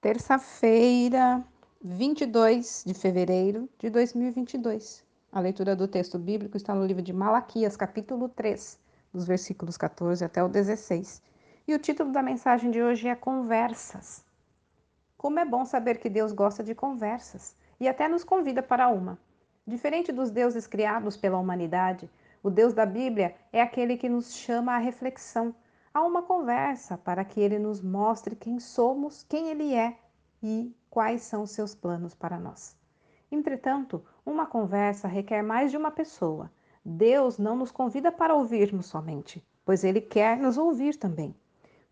Terça-feira, 22 de fevereiro de 2022. A leitura do texto bíblico está no livro de Malaquias, capítulo 3, dos versículos 14 até o 16. E o título da mensagem de hoje é Conversas. Como é bom saber que Deus gosta de conversas e até nos convida para uma. Diferente dos deuses criados pela humanidade, o Deus da Bíblia é aquele que nos chama à reflexão a uma conversa para que ele nos mostre quem somos, quem ele é e quais são seus planos para nós. Entretanto, uma conversa requer mais de uma pessoa. Deus não nos convida para ouvirmos somente, pois ele quer nos ouvir também.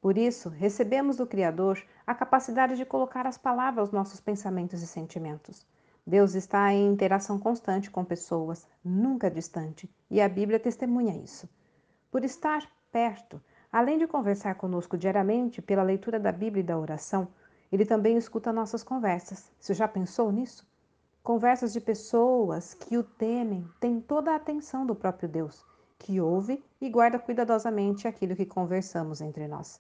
Por isso, recebemos do Criador a capacidade de colocar as palavras aos nossos pensamentos e sentimentos. Deus está em interação constante com pessoas, nunca distante, e a Bíblia testemunha isso. Por estar perto, Além de conversar conosco diariamente pela leitura da Bíblia e da oração, ele também escuta nossas conversas. Você já pensou nisso? Conversas de pessoas que o temem têm toda a atenção do próprio Deus, que ouve e guarda cuidadosamente aquilo que conversamos entre nós.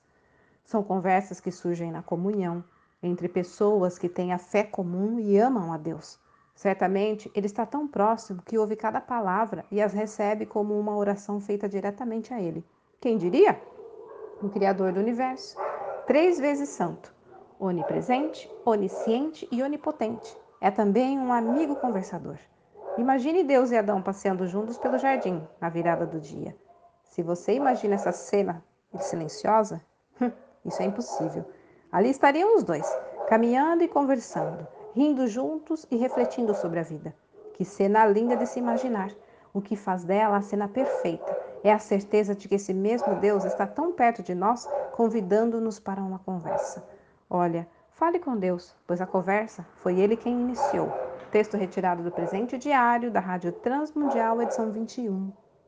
São conversas que surgem na comunhão, entre pessoas que têm a fé comum e amam a Deus. Certamente, ele está tão próximo que ouve cada palavra e as recebe como uma oração feita diretamente a ele. Quem diria? O Criador do universo, três vezes santo, onipresente, onisciente e onipotente. É também um amigo conversador. Imagine Deus e Adão passeando juntos pelo jardim na virada do dia. Se você imagina essa cena silenciosa, hum, isso é impossível. Ali estariam os dois, caminhando e conversando, rindo juntos e refletindo sobre a vida. Que cena linda de se imaginar! O que faz dela a cena perfeita é a certeza de que esse mesmo Deus está tão perto de nós, convidando-nos para uma conversa. Olha, fale com Deus, pois a conversa foi Ele quem iniciou. Texto retirado do presente diário da Rádio Transmundial, edição 21.